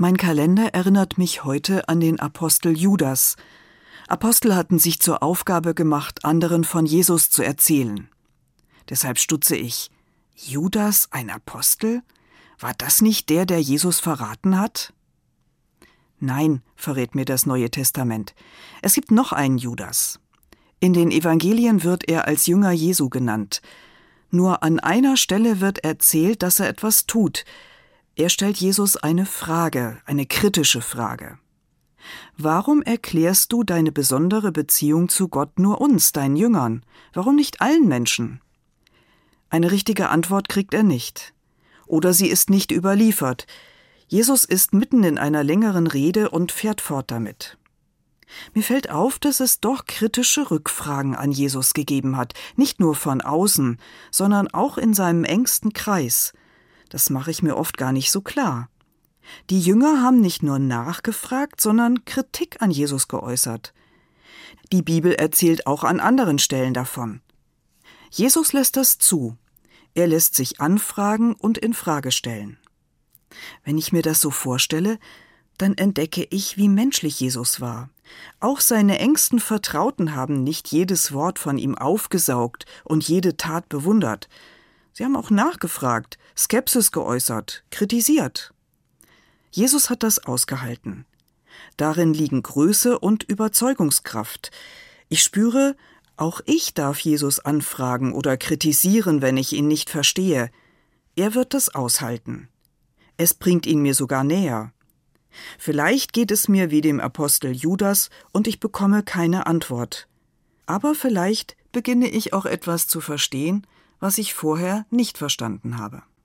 Mein Kalender erinnert mich heute an den Apostel Judas. Apostel hatten sich zur Aufgabe gemacht, anderen von Jesus zu erzählen. Deshalb stutze ich. Judas ein Apostel? War das nicht der, der Jesus verraten hat? Nein, verrät mir das Neue Testament. Es gibt noch einen Judas. In den Evangelien wird er als Jünger Jesu genannt. Nur an einer Stelle wird erzählt, dass er etwas tut. Er stellt Jesus eine Frage, eine kritische Frage. Warum erklärst du deine besondere Beziehung zu Gott nur uns, deinen Jüngern? Warum nicht allen Menschen? Eine richtige Antwort kriegt er nicht. Oder sie ist nicht überliefert. Jesus ist mitten in einer längeren Rede und fährt fort damit. Mir fällt auf, dass es doch kritische Rückfragen an Jesus gegeben hat, nicht nur von außen, sondern auch in seinem engsten Kreis. Das mache ich mir oft gar nicht so klar. Die Jünger haben nicht nur nachgefragt, sondern Kritik an Jesus geäußert. Die Bibel erzählt auch an anderen Stellen davon. Jesus lässt das zu. Er lässt sich anfragen und in Frage stellen. Wenn ich mir das so vorstelle, dann entdecke ich, wie menschlich Jesus war. Auch seine engsten Vertrauten haben nicht jedes Wort von ihm aufgesaugt und jede Tat bewundert. Sie haben auch nachgefragt, Skepsis geäußert, kritisiert. Jesus hat das ausgehalten. Darin liegen Größe und Überzeugungskraft. Ich spüre, auch ich darf Jesus anfragen oder kritisieren, wenn ich ihn nicht verstehe. Er wird das aushalten. Es bringt ihn mir sogar näher. Vielleicht geht es mir wie dem Apostel Judas und ich bekomme keine Antwort. Aber vielleicht beginne ich auch etwas zu verstehen, was ich vorher nicht verstanden habe.